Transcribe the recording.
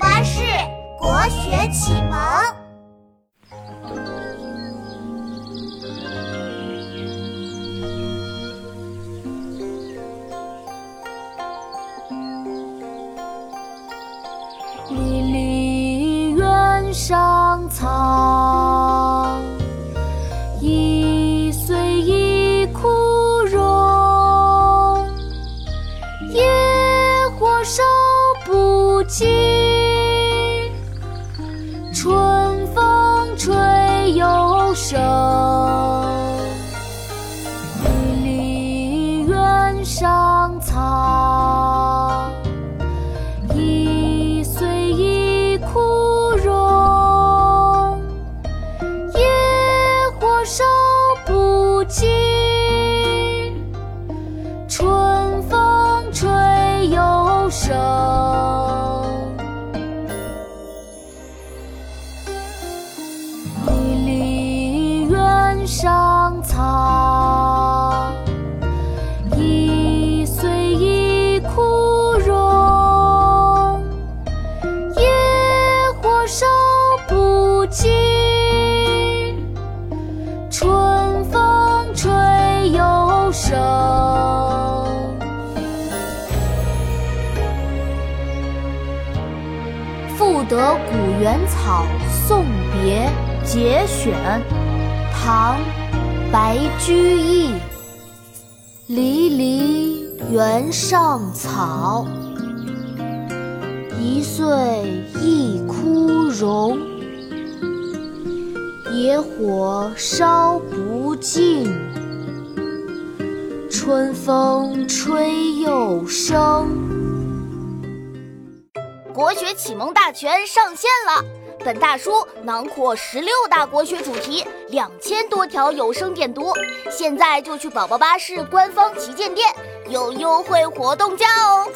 巴士国学启蒙。离离原上草，一岁一枯荣。野火烧不尽，上草，一岁一枯荣。野火烧不尽，春风吹又生。离离原上草，收不尽，春风吹又生。赋得古原草送别节选，唐·白居易。离离原上草，一岁野火烧不尽，春风吹又生。国学启蒙大全上线了！本大书囊括十六大国学主题，两千多条有声点读。现在就去宝宝巴士官方旗舰店，有优惠活动价哦！